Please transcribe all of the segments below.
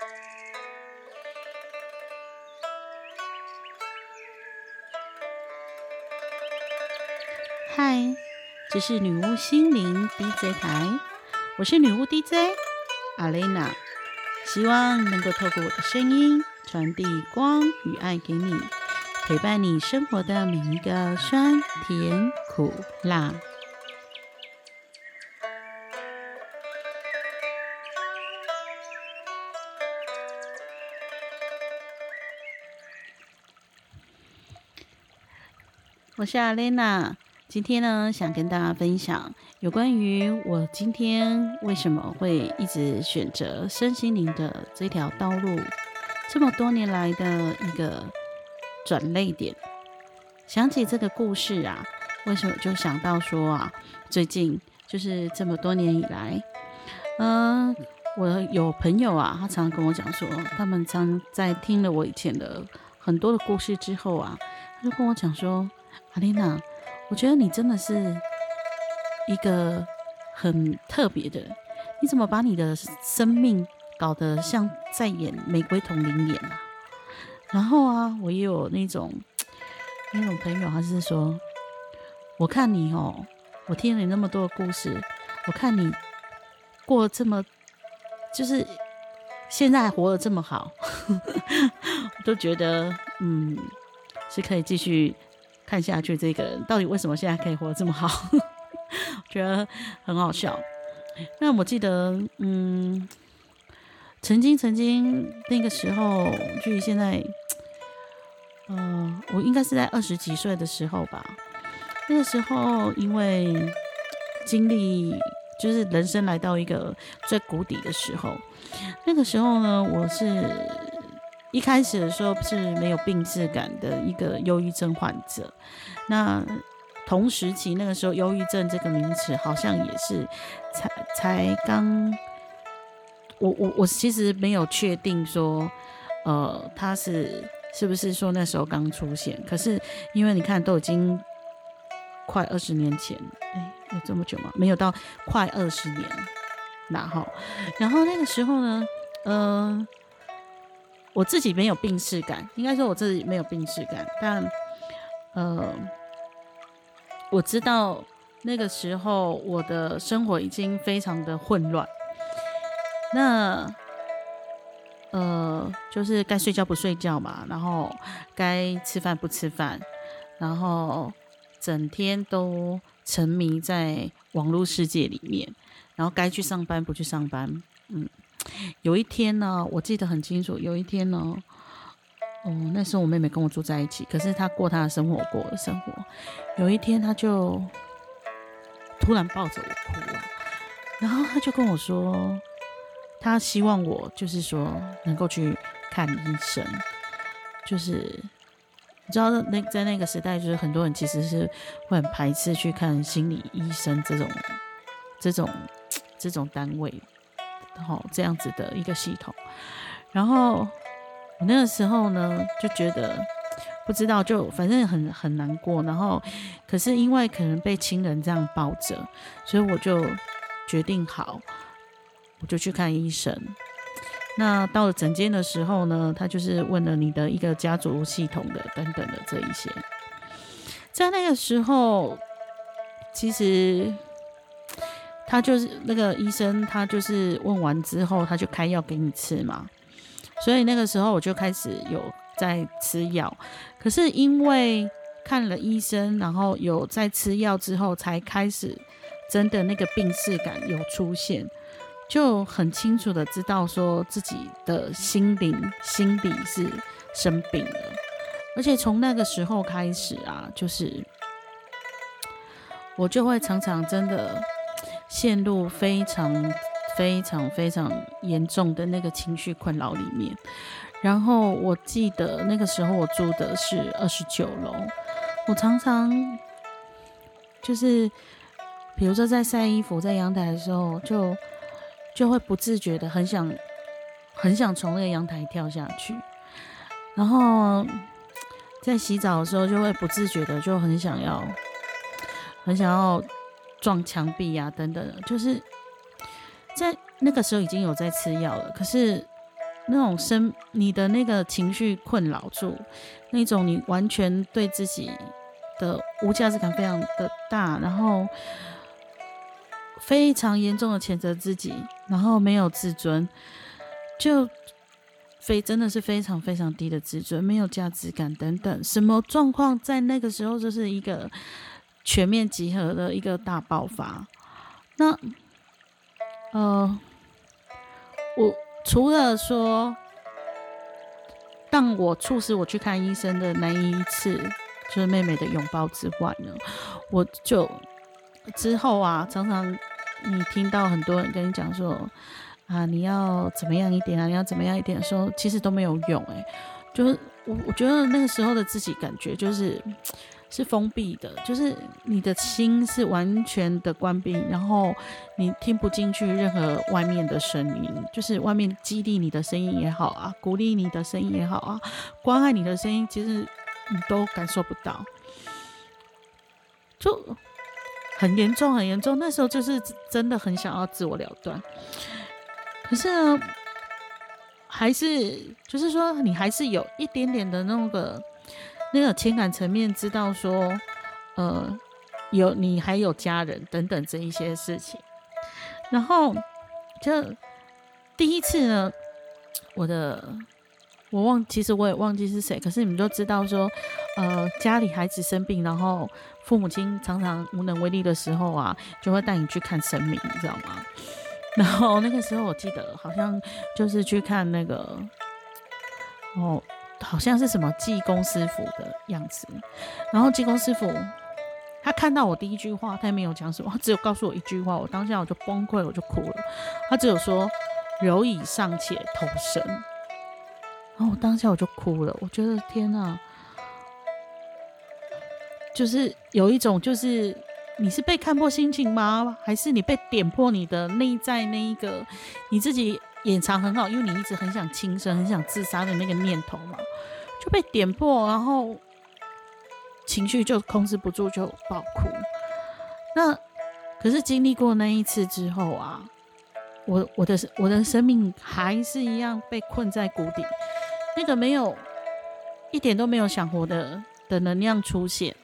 嗨，这是女巫心灵 DJ 台，我是女巫 DJ 阿蕾娜，希望能够透过我的声音传递光与爱给你，陪伴你生活的每一个酸甜苦辣。我是阿莲娜。今天呢，想跟大家分享有关于我今天为什么会一直选择身心灵的这条道路，这么多年来的一个转泪点。想起这个故事啊，为什么就想到说啊，最近就是这么多年以来，嗯，我有朋友啊，他常常跟我讲说，他们常在听了我以前的很多的故事之后啊，他就跟我讲说，阿丽娜。我觉得你真的是一个很特别的，你怎么把你的生命搞得像在演《玫瑰童林》演啊？然后啊，我也有那种那种朋友，他是说，我看你哦，我听了你那么多的故事，我看你过这么，就是现在活得这么好，我 都觉得嗯，是可以继续。看下去，这个人到底为什么现在可以活得这么好？觉得很好笑。那我记得，嗯，曾经曾经那个时候，距离现在，呃，我应该是在二十几岁的时候吧。那个时候，因为经历就是人生来到一个最谷底的时候，那个时候呢，我是。一开始的时候是没有病逝感的一个忧郁症患者，那同时期那个时候，忧郁症这个名词好像也是才才刚，我我我其实没有确定说，呃，他是是不是说那时候刚出现？可是因为你看都已经快二十年前，哎，有这么久吗？没有到快二十年，然后然后那个时候呢，呃。我自己没有病逝感，应该说我自己没有病逝感，但呃，我知道那个时候我的生活已经非常的混乱。那呃，就是该睡觉不睡觉嘛，然后该吃饭不吃饭，然后整天都沉迷在网络世界里面，然后该去上班不去上班，嗯。有一天呢，我记得很清楚。有一天呢，哦，那时候我妹妹跟我住在一起，可是她过她的生活，我过的生活。有一天，她就突然抱着我哭了，然后她就跟我说，她希望我就是说能够去看医生。就是你知道，那在那个时代，就是很多人其实是会很排斥去看心理医生这种、这种、这种单位。好，这样子的一个系统，然后我那个时候呢，就觉得不知道，就反正很很难过。然后，可是因为可能被亲人这样抱着，所以我就决定好，我就去看医生。那到了诊间的时候呢，他就是问了你的一个家族系统的等等的这一些。在那个时候，其实。他就是那个医生，他就是问完之后，他就开药给你吃嘛。所以那个时候我就开始有在吃药，可是因为看了医生，然后有在吃药之后，才开始真的那个病逝感有出现，就很清楚的知道说自己的心灵心理是生病了，而且从那个时候开始啊，就是 我就会常常真的。陷入非常非常非常严重的那个情绪困扰里面，然后我记得那个时候我住的是二十九楼，我常常就是比如说在晒衣服在阳台的时候，就就会不自觉的很想很想从那个阳台跳下去，然后在洗澡的时候就会不自觉的就很想要很想要。撞墙壁呀，等等，就是在那个时候已经有在吃药了。可是那种生你的那个情绪困扰住，那种你完全对自己的无价值感非常的大，然后非常严重的谴责自己，然后没有自尊，就非真的是非常非常低的自尊，没有价值感等等，什么状况在那个时候就是一个全面集合的一个大爆发。那呃，我除了说，当我促使我去看医生的那一次，就是妹妹的拥抱之外呢，我就之后啊，常常你听到很多人跟你讲说啊，你要怎么样一点啊，你要怎么样一点的时候，其实都没有用哎，就是我我觉得那个时候的自己感觉就是。是封闭的，就是你的心是完全的关闭，然后你听不进去任何外面的声音，就是外面激励你的声音也好啊，鼓励你的声音也好啊，关爱你的声音，其实你都感受不到，就很严重，很严重。那时候就是真的很想要自我了断，可是呢，还是就是说，你还是有一点点的那个。那个情感层面知道说，呃，有你还有家人等等这一些事情，然后就第一次呢，我的我忘，其实我也忘记是谁，可是你们都知道说，呃，家里孩子生病，然后父母亲常常无能为力的时候啊，就会带你去看神明，你知道吗？然后那个时候我记得好像就是去看那个，哦。好像是什么济公师傅的样子，然后济公师傅他看到我第一句话，他也没有讲什么，他只有告诉我一句话，我当下我就崩溃，我就哭了。他只有说“蝼蚁尚且偷生”，然后我当下我就哭了。我觉得天哪，就是有一种就是你是被看破心情吗？还是你被点破你的内在那一个你自己？掩藏很好，因为你一直很想轻生、很想自杀的那个念头嘛，就被点破，然后情绪就控制不住，就爆哭。那可是经历过那一次之后啊，我我的我的生命还是一样被困在谷底，那个没有一点都没有想活的的能量出现，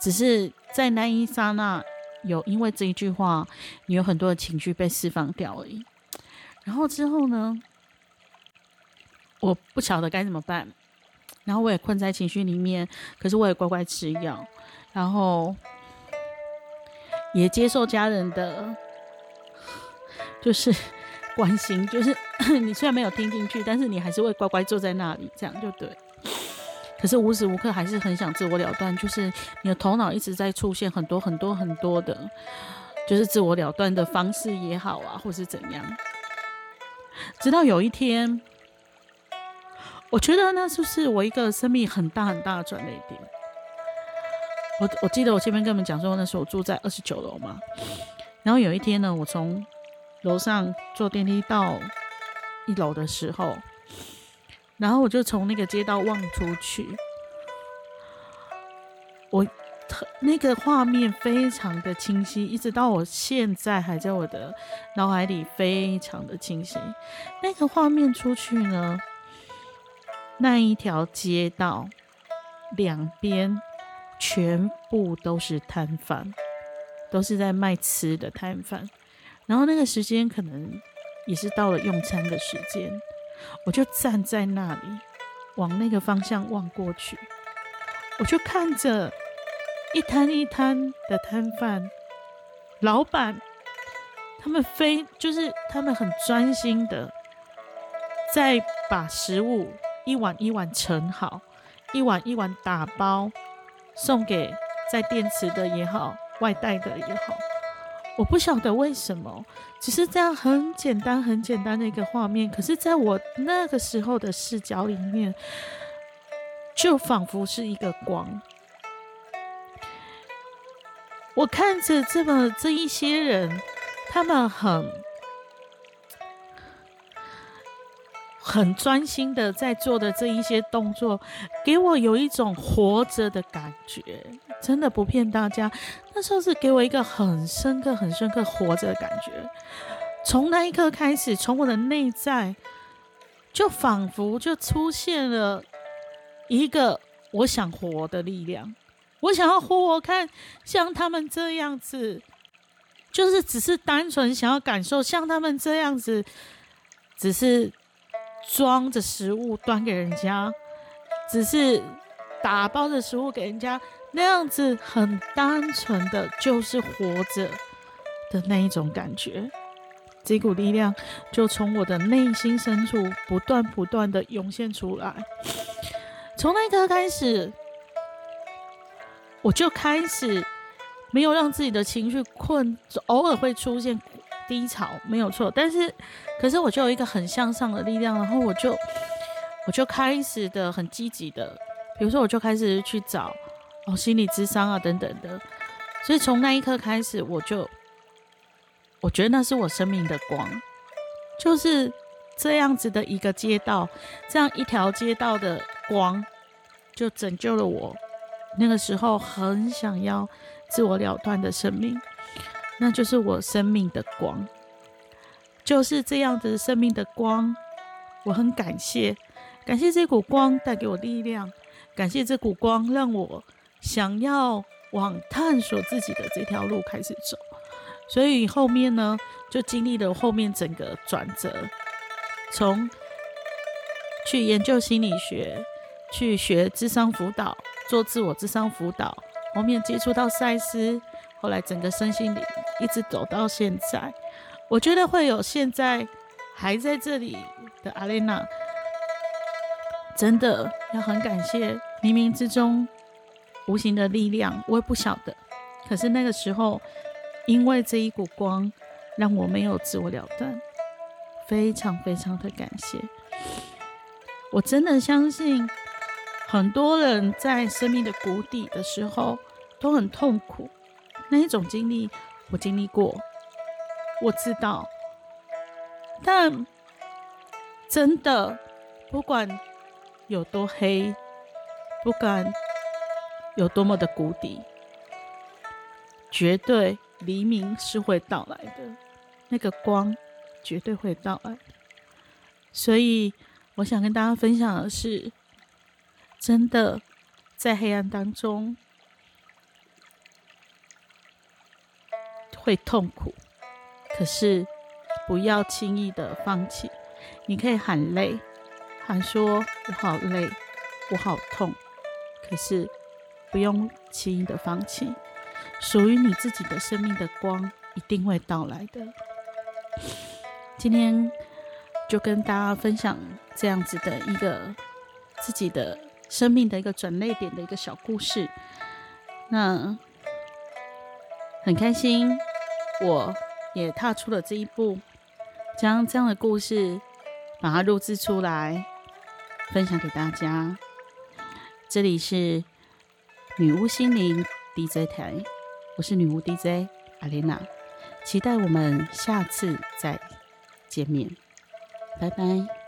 只是在那一刹那有因为这一句话，你有很多的情绪被释放掉而已。然后之后呢？我不晓得该怎么办，然后我也困在情绪里面，可是我也乖乖吃药，然后也接受家人的就是关心，就是 你虽然没有听进去，但是你还是会乖乖坐在那里，这样就对。可是无时无刻还是很想自我了断，就是你的头脑一直在出现很多很多很多的，就是自我了断的方式也好啊，或是怎样。直到有一天，我觉得那就是我一个生命很大很大的转捩点。我我记得我前面跟你们讲说，那时候我住在二十九楼嘛。然后有一天呢，我从楼上坐电梯到一楼的时候，然后我就从那个街道望出去，我特。那个画面非常的清晰，一直到我现在还在我的脑海里非常的清晰。那个画面出去呢，那一条街道两边全部都是摊贩，都是在卖吃的摊贩。然后那个时间可能也是到了用餐的时间，我就站在那里，往那个方向望过去，我就看着。一摊一摊的摊贩，老板，他们非就是他们很专心的，在把食物一碗一碗盛好，一碗一碗打包送给在电池的也好，外带的也好。我不晓得为什么，只是这样很简单很简单的一个画面，可是在我那个时候的视角里面，就仿佛是一个光。我看着这么这一些人，他们很很专心的在做的这一些动作，给我有一种活着的感觉。真的不骗大家，那时候是给我一个很深刻、很深刻活着的感觉。从那一刻开始，从我的内在就仿佛就出现了一个我想活的力量。我想要活活看像他们这样子，就是只是单纯想要感受像他们这样子，只是装着食物端给人家，只是打包着食物给人家，那样子很单纯的就是活着的那一种感觉。这股力量就从我的内心深处不断不断的涌现出来。从那一刻开始。我就开始没有让自己的情绪困，偶尔会出现低潮，没有错。但是，可是我就有一个很向上的力量，然后我就我就开始的很积极的，比如说我就开始去找哦心理智商啊等等的。所以从那一刻开始，我就我觉得那是我生命的光，就是这样子的一个街道，这样一条街道的光，就拯救了我。那个时候很想要自我了断的生命，那就是我生命的光，就是这样子生命的光。我很感谢，感谢这股光带给我力量，感谢这股光让我想要往探索自己的这条路开始走。所以后面呢，就经历了后面整个转折，从去研究心理学，去学智商辅导。做自我智商辅导，后面接触到赛斯，后来整个身心灵一直走到现在，我觉得会有现在还在这里的阿莲娜，真的要很感谢冥冥之中无形的力量，我也不晓得，可是那个时候因为这一股光，让我没有自我了断，非常非常的感谢，我真的相信。很多人在生命的谷底的时候都很痛苦，那一种经历我经历过，我知道。但真的，不管有多黑，不管有多么的谷底，绝对黎明是会到来的，那个光绝对会到来。所以，我想跟大家分享的是。真的，在黑暗当中会痛苦，可是不要轻易的放弃。你可以喊累，喊说“我好累，我好痛”，可是不用轻易的放弃。属于你自己的生命的光一定会到来的。今天就跟大家分享这样子的一个自己的。生命的一个转捩点的一个小故事，那很开心，我也踏出了这一步，将这样的故事把它录制出来，分享给大家。这里是女巫心灵 DJ 台，我是女巫 DJ 阿莲娜，期待我们下次再见面，拜拜。